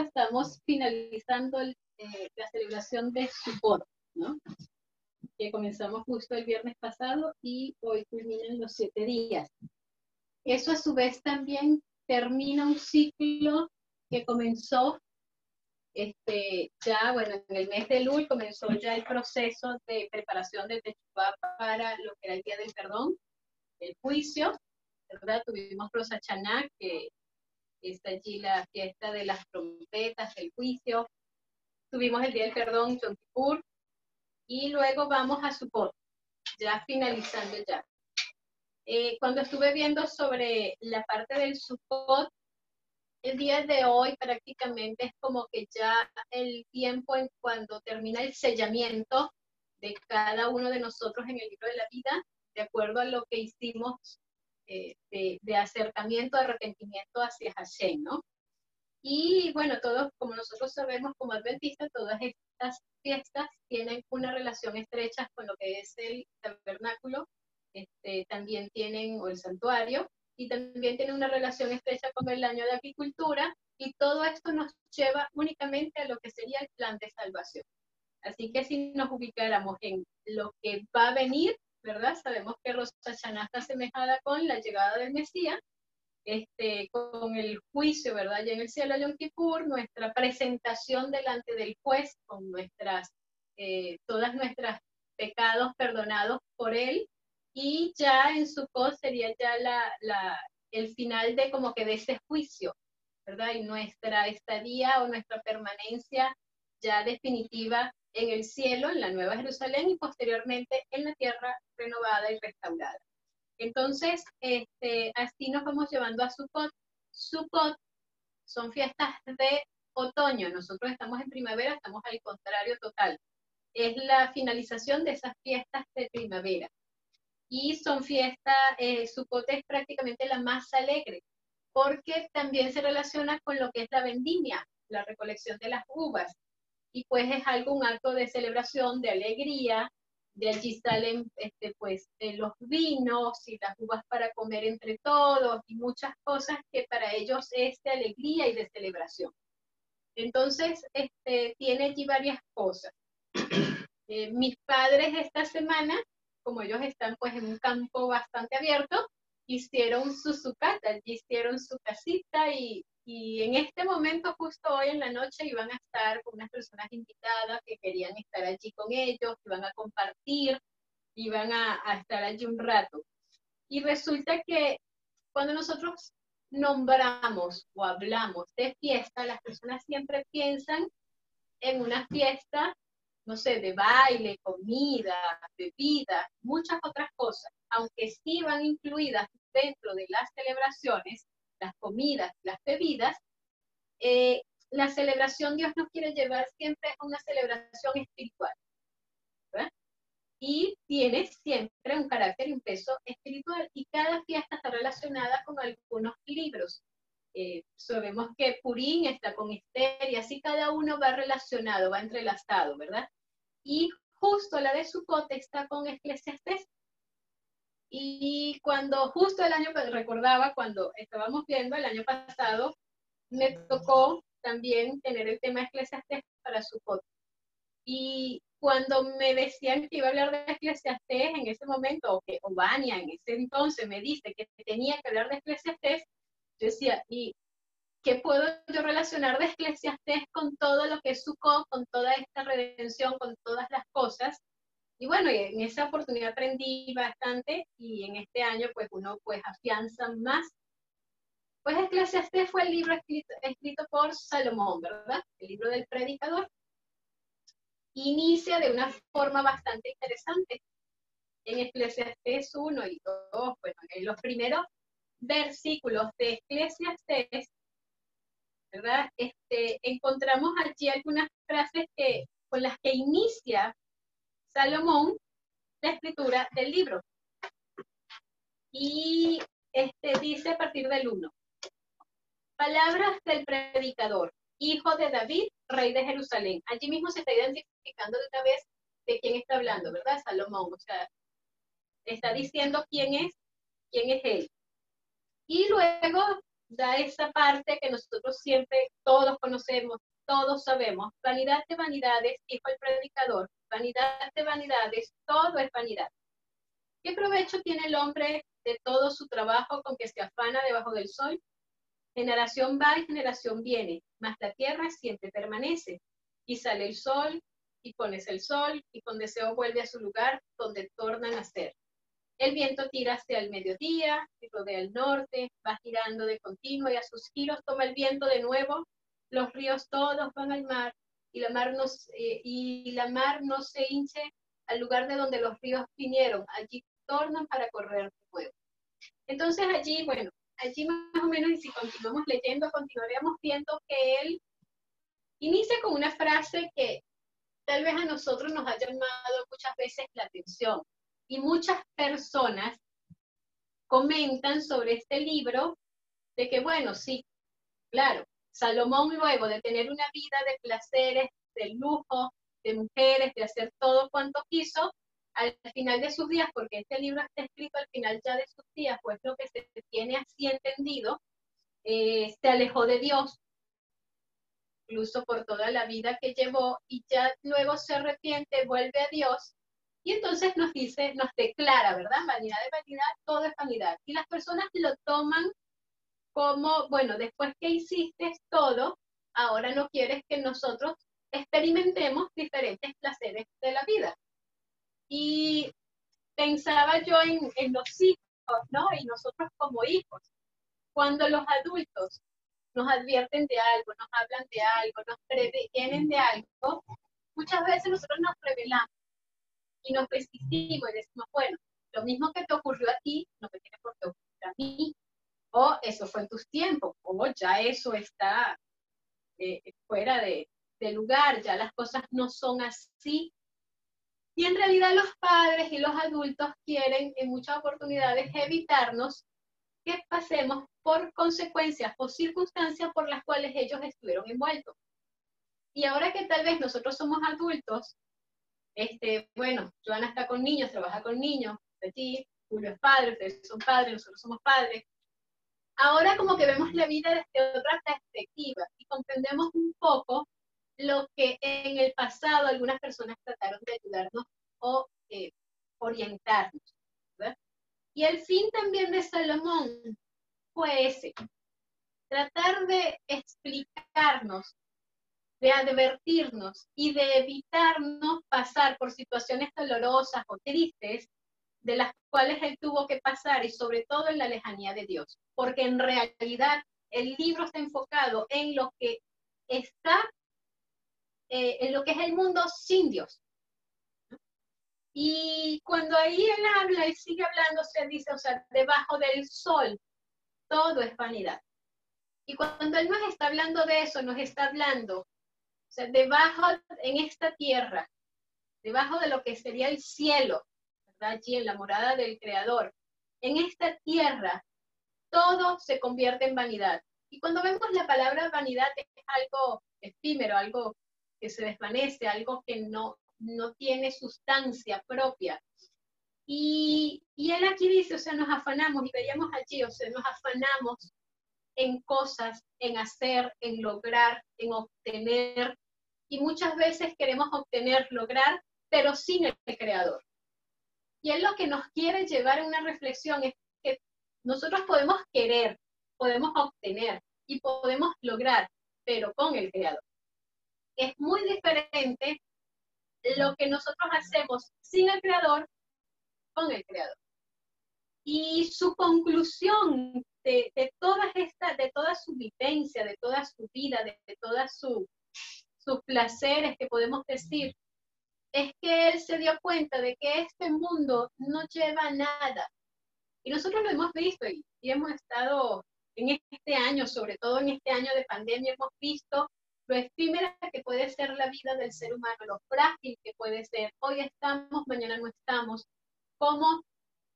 estamos finalizando eh, la celebración de Sukkot, ¿no? Que comenzamos justo el viernes pasado y hoy culminan los siete días. Eso a su vez también termina un ciclo que comenzó este, ya, bueno, en el mes de Lul comenzó ya el proceso de preparación de Techupá para lo que era el Día del Perdón, el juicio, ¿verdad? Tuvimos Rosa Chaná, que está allí la fiesta de las trompetas, el juicio. Tuvimos el Día del Perdón, Yom Kippur, y luego vamos a Sukkot, ya finalizando ya. Eh, cuando estuve viendo sobre la parte del Sukkot, el día de hoy prácticamente es como que ya el tiempo en cuando termina el sellamiento de cada uno de nosotros en el libro de la vida, de acuerdo a lo que hicimos eh, de, acercamiento, arrepentimiento hacia Hashem, ¿no? Y bueno, todos, como nosotros sabemos como adventistas, todas estas fiestas tienen una relación estrecha con lo que es el tabernáculo, este, también tienen, o el santuario, y también tiene una relación estrecha con el año de agricultura y todo esto nos lleva únicamente a lo que sería el plan de salvación. Así que si nos ubicáramos en lo que va a venir, ¿verdad? Sabemos que Rosa Hashanah está asemejada con la llegada del Mesías, este, con el juicio, ¿verdad? Ya en el cielo Yom Kippur, nuestra presentación delante del juez con nuestras, eh, todas nuestras pecados perdonados por él, y ya en su post sería ya la, la, el final de como que de ese juicio, ¿verdad? Y nuestra estadía o nuestra permanencia ya definitiva en el cielo, en la Nueva Jerusalén y posteriormente en la tierra renovada y restaurada. Entonces, este, así nos vamos llevando a Sukkot. Sukkot son fiestas de otoño, nosotros estamos en primavera, estamos al contrario total. Es la finalización de esas fiestas de primavera y son fiestas, eh, Sukkot es prácticamente la más alegre, porque también se relaciona con lo que es la vendimia, la recolección de las uvas, y pues es algo, un acto de celebración, de alegría, de allí salen este, pues eh, los vinos y las uvas para comer entre todos y muchas cosas que para ellos es de alegría y de celebración. Entonces, este, tiene allí varias cosas. Eh, mis padres esta semana como ellos están pues en un campo bastante abierto, hicieron su sucata, hicieron su casita y, y, en este momento, justo hoy en la noche, iban a estar con unas personas invitadas que querían estar allí con ellos, iban a compartir, iban a, a estar allí un rato. Y resulta que cuando nosotros nombramos o hablamos de fiesta, las personas siempre piensan en una fiesta no sé, de baile, comida, bebida, muchas otras cosas, aunque sí van incluidas dentro de las celebraciones, las comidas, las bebidas, eh, la celebración Dios nos quiere llevar siempre a una celebración espiritual. Y tiene siempre un carácter peso espiritual. Y cada fiesta está relacionada con algunos libros. Eh, sabemos que Purín está con Esther y así cada uno va relacionado, va entrelazado, ¿verdad? y justo la de Sukkot está con Eclesiastes. Y cuando justo el año, recordaba cuando estábamos viendo el año pasado, me tocó también tener el tema Eclesiastes para Sukkot. Y cuando me decían que iba a hablar de Eclesiastes en ese momento, o que Obania en ese entonces me dice que tenía que hablar de Eclesiastes, yo decía, ¿y ¿qué puedo yo relacionar de Eclesiastés con todo lo que es Sukkot, con toda esta redención, con todas las cosas? Y bueno, en esa oportunidad aprendí bastante y en este año pues uno pues afianza más. Pues Eclesiastés fue el libro escrito, escrito por Salomón, ¿verdad? El libro del predicador. Inicia de una forma bastante interesante. En Eclesiastés 1 y 2, bueno, en los primeros versículos de Eclesiastés ¿verdad? Este, encontramos allí algunas frases que, con las que inicia Salomón la escritura del libro. Y este, dice a partir del 1. Palabras del predicador, hijo de David, rey de Jerusalén. Allí mismo se está identificando de una vez de quién está hablando, ¿verdad? Salomón. O sea, Está diciendo quién es, quién es Él. Y luego da esa parte que nosotros siempre todos conocemos, todos sabemos. Vanidad de vanidades, dijo el predicador. Vanidad de vanidades, todo es vanidad. ¿Qué provecho tiene el hombre de todo su trabajo con que se afana debajo del sol? Generación va y generación viene, mas la tierra siempre permanece. Y sale el sol, y pones el sol, y con deseo vuelve a su lugar donde torna a nacer. El viento tira hacia el mediodía y rodea el norte, va girando de continuo y a sus giros toma el viento de nuevo. Los ríos todos van al mar y la mar no, eh, y la mar no se hinche al lugar de donde los ríos vinieron. Allí tornan para correr de nuevo. Entonces allí, bueno, allí más o menos, y si continuamos leyendo, continuaremos viendo que él inicia con una frase que tal vez a nosotros nos ha llamado muchas veces la atención. Y muchas personas comentan sobre este libro de que, bueno, sí, claro, Salomón luego de tener una vida de placeres, de lujo, de mujeres, de hacer todo cuanto quiso, al final de sus días, porque este libro está escrito al final ya de sus días, pues lo que se tiene así entendido, eh, se alejó de Dios, incluso por toda la vida que llevó, y ya luego se arrepiente, vuelve a Dios, y entonces nos dice, nos declara, ¿verdad? Vanidad de vanidad, todo es vanidad. Y las personas lo toman como, bueno, después que hiciste todo, ahora no quieres que nosotros experimentemos diferentes placeres de la vida. Y pensaba yo en, los hijos, ¿no? Y nosotros como hijos, cuando los adultos nos advierten de algo, nos hablan de algo, nos previenen de algo, muchas veces nosotros nos revelamos y nos resistimos y decimos, bueno, lo mismo que te ocurrió a ti, no te tiene por qué ocurrir a mí, o eso fue en tus tiempos, o ya eso está eh, fuera de, lugar, ya las cosas no son así y en realidad los padres y los adultos quieren en muchas oportunidades evitarnos que pasemos por consecuencias o circunstancias por las cuales ellos estuvieron envueltos. Y ahora que tal vez nosotros somos adultos, este, bueno, Joana está con niños, trabaja con niños, ti, Julio es padre, ustedes son padres, nosotros somos padres. Ahora como que vemos la vida desde otra perspectiva y comprendemos un poco lo que en el pasado algunas personas trataron de ayudarnos o eh, orientarnos. Y el fin también de Salomón fue ese, tratar de explicarnos, de advertirnos y de evitarnos pasar por situaciones dolorosas o tristes de las cuales él tuvo que pasar y sobre todo en la lejanía de Dios, porque en realidad el libro está enfocado en lo que está eh, en lo que es el mundo sin Dios. Y cuando ahí él habla y sigue hablando, se dice, o sea, debajo del sol, todo es vanidad. Y cuando él nos está hablando de eso, nos está hablando, o sea, debajo en esta tierra, debajo de lo que sería el cielo, Allí en la morada del Creador, en esta tierra, todo se convierte en vanidad. Y cuando vemos la palabra vanidad es algo efímero, algo que se desvanece, algo que no, no tiene sustancia propia. Y, y él aquí dice, o sea, nos afanamos, y veíamos allí, o sea, nos afanamos en cosas, en hacer, en lograr, en obtener, y muchas veces queremos obtener, lograr, pero sin el creador. Y él lo que nos quiere llevar a una reflexión es que nosotros podemos querer, podemos obtener y podemos lograr, pero con el creador es muy diferente lo que nosotros hacemos sin el creador con el creador. Y su conclusión de, todas estas, de toda su vivencia, de toda su vida, de, de todas sus placeres que podemos decir, es que él se dio cuenta de que este mundo no lleva nada. Y nosotros lo hemos visto y hemos estado en este año, sobre todo en este año de pandemia, hemos visto lo efímera que puede ser la vida del ser humano, lo frágil que puede ser. Hoy estamos, mañana no estamos. Cómo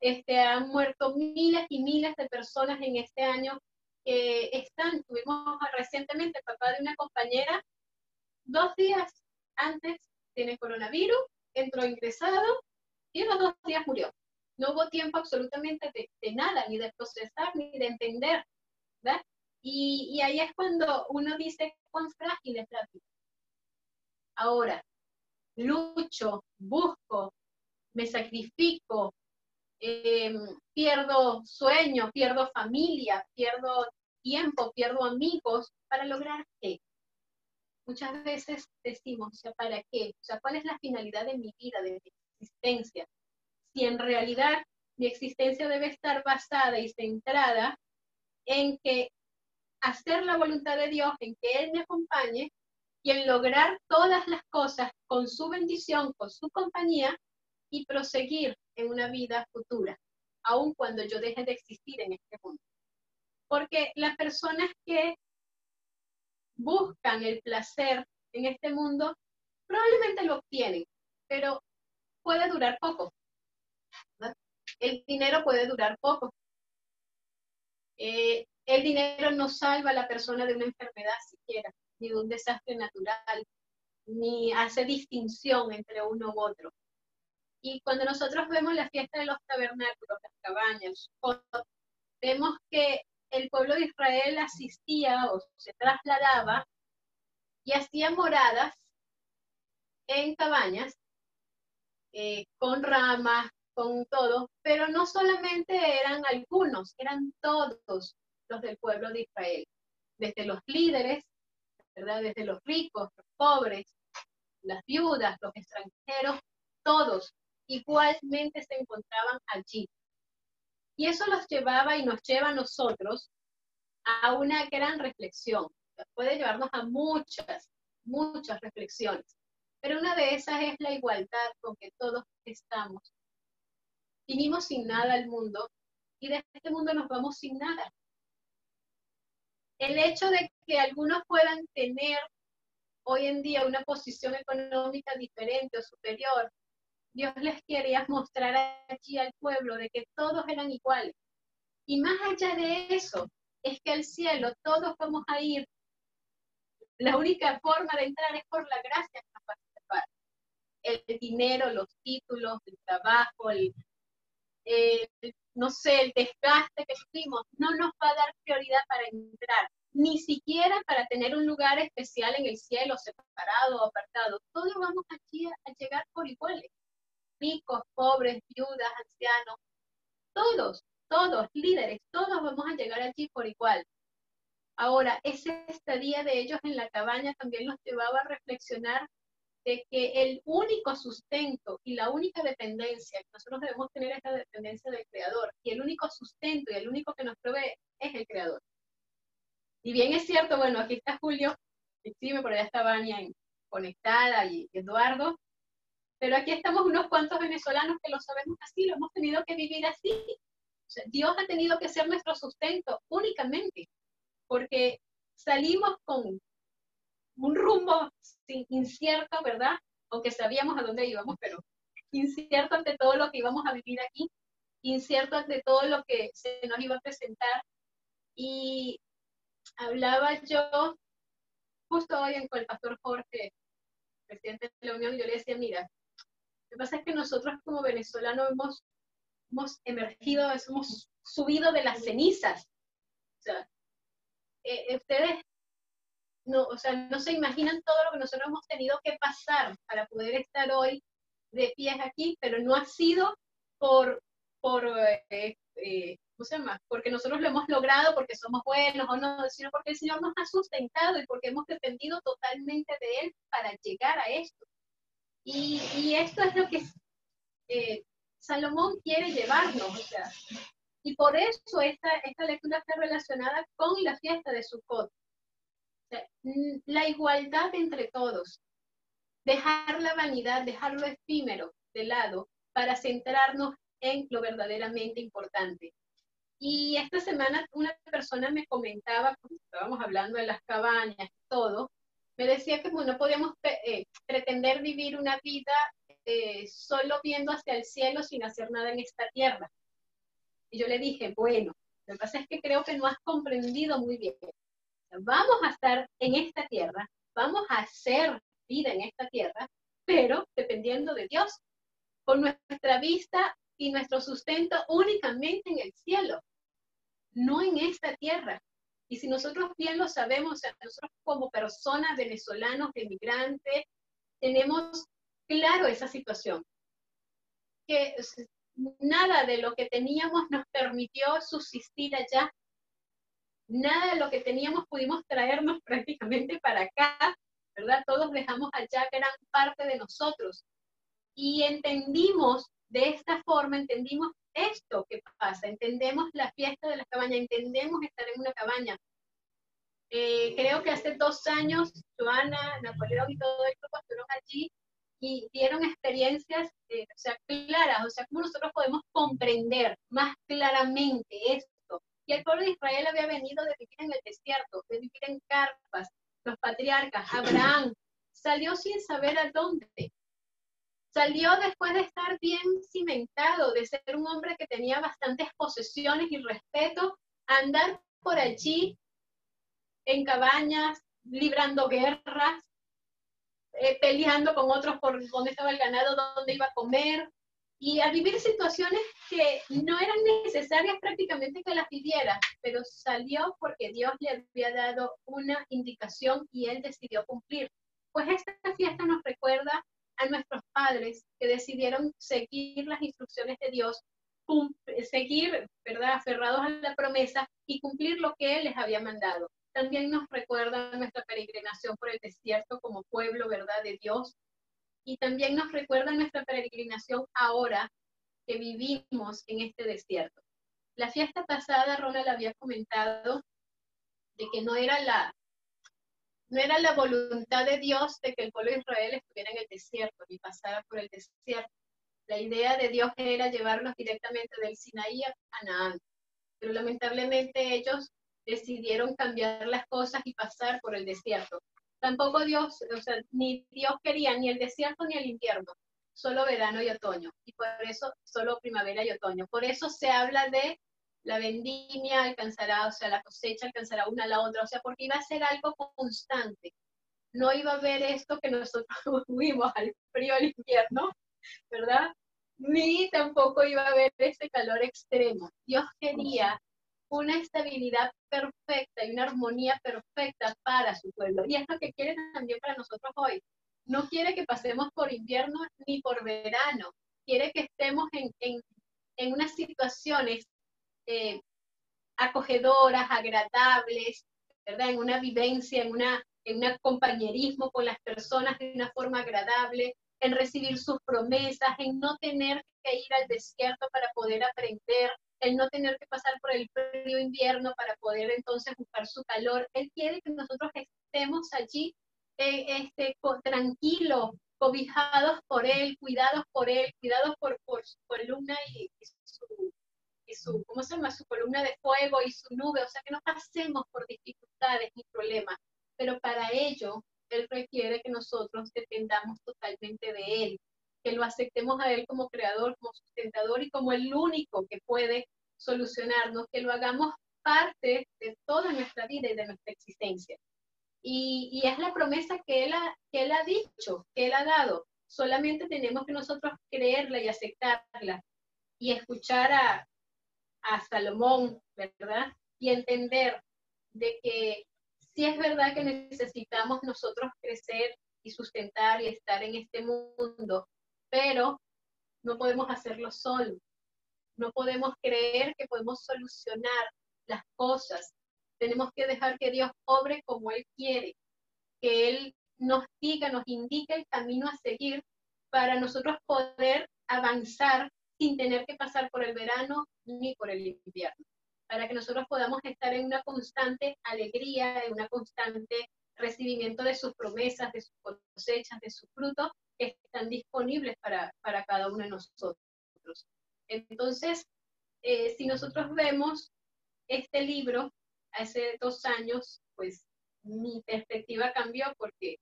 este, han muerto miles y miles de personas en este año que están. Tuvimos recientemente el papá de una compañera, dos días antes tiene coronavirus, entró ingresado y en los dos días murió. no hubo tiempo absolutamente de, nada, ni de procesar, ni de entender, ¿verdad? Y, y ahí es cuando uno dice cuán frágil es la vida. Ahora, lucho, busco, me sacrifico, em, pierdo sueño, pierdo familia, pierdo tiempo, pierdo amigos, ¿para lograr qué? Muchas veces decimos, o sea, ¿para qué? O sea, ¿cuál es la finalidad de mi vida, de mi existencia? Si en realidad mi existencia debe estar basada y centrada en que hacer la voluntad de Dios, en que Él me acompañe y en lograr todas las cosas con su bendición, con su compañía y proseguir en una vida futura, aun cuando yo deje de existir en este mundo. Porque las personas que buscan el placer en este mundo probablemente lo obtienen, pero puede durar poco. El dinero puede durar poco. Eh, el dinero no salva a la persona de una enfermedad siquiera, ni de un desastre natural, ni hace distinción entre uno u otro. Y cuando nosotros vemos la fiesta de los tabernáculos, las cabañas, vemos que el pueblo de Israel asistía o se trasladaba y hacía moradas en cabañas eh, con ramas, con todo, pero no solamente eran algunos, eran todos los del pueblo de Israel, desde los líderes, ¿verdad? desde los ricos, los pobres, las viudas, los extranjeros, todos igualmente se encontraban allí. Y eso los llevaba y nos lleva a nosotros a una gran reflexión. Puede llevarnos a muchas, muchas reflexiones. Pero una de esas es la igualdad con que todos estamos. Vinimos sin nada al mundo y de este mundo nos vamos sin nada. El hecho de que algunos puedan tener hoy en día una posición económica diferente o superior Dios les quería mostrar aquí al pueblo de que todos eran iguales. Y más allá de eso, es que al cielo todos vamos a ir. La única forma de entrar es por la gracia que nos a El dinero, los títulos, el trabajo, el, no sé, el desgaste que sufrimos, no nos va a dar prioridad para entrar, ni siquiera para tener un lugar especial en el cielo, separado o apartado. Todos vamos aquí a llegar por iguales ricos, pobres, viudas, ancianos, todos, todos, líderes, todos vamos a llegar allí por igual. Ahora, ese estadía de ellos en la cabaña también los llevaba a reflexionar de que el único sustento y la única dependencia, que nosotros debemos tener esta dependencia del Creador, y el único sustento y el único que nos provee es el Creador. Y bien es cierto, bueno, aquí está Julio, sí, por allá está Vania conectada y Eduardo, pero aquí estamos unos cuantos venezolanos que lo sabemos así, lo hemos tenido que vivir así. Dios ha tenido que ser nuestro sustento únicamente, porque salimos con un rumbo incierto, ¿verdad? Aunque sabíamos a dónde íbamos, pero incierto ante todo lo que íbamos a vivir aquí, incierto ante todo lo que se nos iba a presentar. Y hablaba yo justo hoy con el pastor Jorge, presidente de la Unión, yo le decía, mira, lo que pasa es que nosotros como venezolanos hemos, hemos emergido, hemos subido de las cenizas. O sea, eh, eh, ustedes no, o sea, no se imaginan todo lo que nosotros hemos tenido que pasar para poder estar hoy de pies aquí, pero no ha sido por, por eh, ¿cómo se llama? Porque nosotros lo hemos logrado, porque somos buenos o no, sino porque el Señor nos ha sustentado y porque hemos dependido totalmente de Él para llegar a esto. Y, esto es lo que eh, Salomón quiere llevarnos. Y por eso esta, esta lectura está relacionada con la fiesta de Sukkot. O la igualdad entre todos. Dejar la vanidad, dejar lo efímero de lado para centrarnos en lo verdaderamente importante. Y esta semana una persona me comentaba, cuando estábamos hablando de las cabañas y todo, me decía que no podíamos eh, pretender vivir una vida eh, solo viendo hacia el cielo sin hacer nada en esta tierra. Y yo le dije, bueno, lo que pasa es que creo que no has comprendido muy bien. Vamos a estar en esta tierra, vamos a hacer vida en esta tierra, pero dependiendo de Dios, con nuestra vista y nuestro sustento únicamente en el cielo, no en esta tierra. Y si nosotros bien lo sabemos, nosotros como personas venezolanos, emigrantes, tenemos claro esa situación. Que nada de lo que teníamos nos permitió subsistir allá. Nada de lo que teníamos pudimos traernos prácticamente para acá, ¿verdad? Todos dejamos allá gran parte de nosotros. Y entendimos de esta forma, entendimos esto que pasa, entendemos la fiesta de la cabaña, entendemos estar en una cabaña. Eh, creo que hace dos años, Joana, Napoleón y todo el grupo estuvieron allí y dieron experiencias eh, o sea, claras, o sea, cómo nosotros podemos comprender más claramente esto. Y el pueblo de Israel había venido de vivir en el desierto, de vivir en carpas, los patriarcas, Abraham, salió sin saber a dónde. Salió después de estar bien cimentado, de ser un hombre que tenía bastantes posesiones y respeto, a andar por allí en cabañas, librando guerras, eh, peleando con otros por dónde estaba el ganado, dónde iba a comer, y a vivir situaciones que no eran necesarias prácticamente que las viviera, pero salió porque Dios le había dado una indicación y él decidió cumplir. Pues esta fiesta nos recuerda a nuestros padres que decidieron seguir las instrucciones de Dios, seguir, ¿verdad?, aferrados a la promesa y cumplir lo que Él les había mandado. También nos recuerda nuestra peregrinación por el desierto como pueblo, ¿verdad?, de Dios. Y también nos recuerda nuestra peregrinación ahora que vivimos en este desierto. La fiesta pasada, Ronald había comentado de que no era la, no era la voluntad de Dios de que el pueblo de Israel estuviera en el desierto ni pasara por el desierto. La idea de Dios era llevarlos directamente del Sinaí a Canaán. Pero lamentablemente ellos decidieron cambiar las cosas y pasar por el desierto. Tampoco Dios, ni Dios quería ni el desierto ni el invierno, solo verano y otoño. Y por eso solo primavera y otoño. Por eso se habla de la vendimia alcanzará, o sea, la cosecha alcanzará una a la otra, o sea, porque iba a ser algo constante. No iba a haber esto que nosotros tuvimos al frío del invierno, ¿verdad? Ni tampoco iba a haber ese calor extremo. Dios quería una estabilidad perfecta y una armonía perfecta para su pueblo. Y es lo que quiere también para nosotros hoy. No quiere que pasemos por invierno ni por verano. Quiere que estemos en, en, en unas situaciones eh, acogedoras, agradables, ¿verdad? En una vivencia, en, una, en un compañerismo con las personas de una forma agradable, en recibir sus promesas, en no tener que ir al desierto para poder aprender, el no tener que pasar por el frío invierno para poder entonces buscar su calor. Él quiere que nosotros estemos allí eh, este, tranquilos, cobijados por Él, cuidados por Él, cuidados por, por su columna y, su, y su, ¿cómo se llama? Su columna de fuego y su nube, o sea, que no pasemos por dificultades ni problemas. Pero para ello, Él requiere que nosotros dependamos totalmente de Él, que lo aceptemos a Él como creador, como sustentador y como el único que puede solucionarnos, que lo hagamos parte de toda nuestra vida y de nuestra existencia. Y, y es la promesa que él, ha, que él ha dicho, que Él ha dado. Solamente tenemos que nosotros creerla y aceptarla y escuchar a, a Salomón, ¿verdad? Y entender de que si es verdad que necesitamos nosotros crecer y sustentar y estar en este mundo, pero no podemos hacerlo solo. No podemos creer que podemos solucionar las cosas. Tenemos que dejar que Dios obre como Él quiere, que Él nos diga, nos indique el camino a seguir para nosotros poder avanzar sin tener que pasar por el verano ni por el invierno, para que nosotros podamos estar en una constante alegría, en una constante recibimiento de sus promesas, de sus cosechas, de sus frutos, que están disponibles para, para cada uno de nosotros. Entonces, eh, si nosotros vemos este libro hace dos años, pues mi perspectiva cambió porque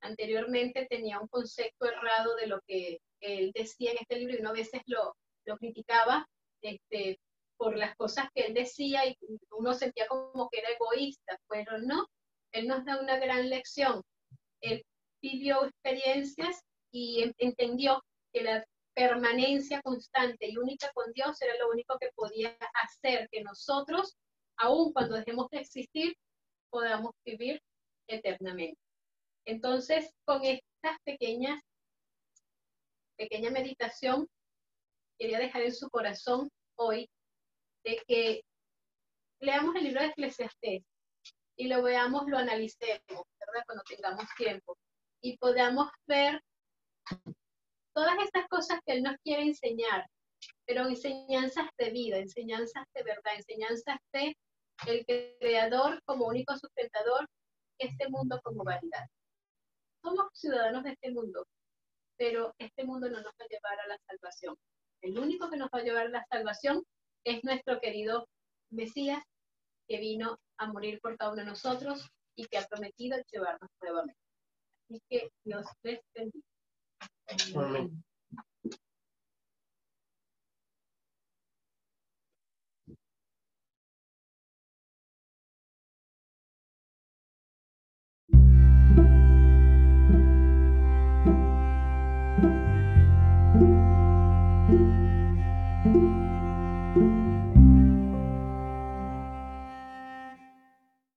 anteriormente tenía un concepto errado de lo que él decía en este libro y uno a veces lo, lo criticaba este, por las cosas que él decía y uno sentía como que era egoísta, pero no, él nos da una gran lección. Él vivió experiencias y entendió que la permanencia constante y única con Dios era lo único que podía hacer que nosotros, aun cuando dejemos de existir, podamos vivir eternamente. Entonces, con estas pequeñas, pequeña meditación, quería dejar en su corazón hoy de que leamos el libro de Eclesiastés y lo veamos, lo analicemos, ¿verdad? Cuando tengamos tiempo y podamos ver todas estas cosas que Él nos quiere enseñar, pero enseñanzas de vida, enseñanzas de verdad, enseñanzas de el creador como único sustentador, este mundo como vanidad. Somos ciudadanos de este mundo, pero este mundo no nos va a llevar a la salvación. El único que nos va a llevar a la salvación es nuestro querido Mesías, que vino a morir por cada uno de nosotros y que ha prometido llevarnos nuevamente. Así que Dios les bendiga. Amén.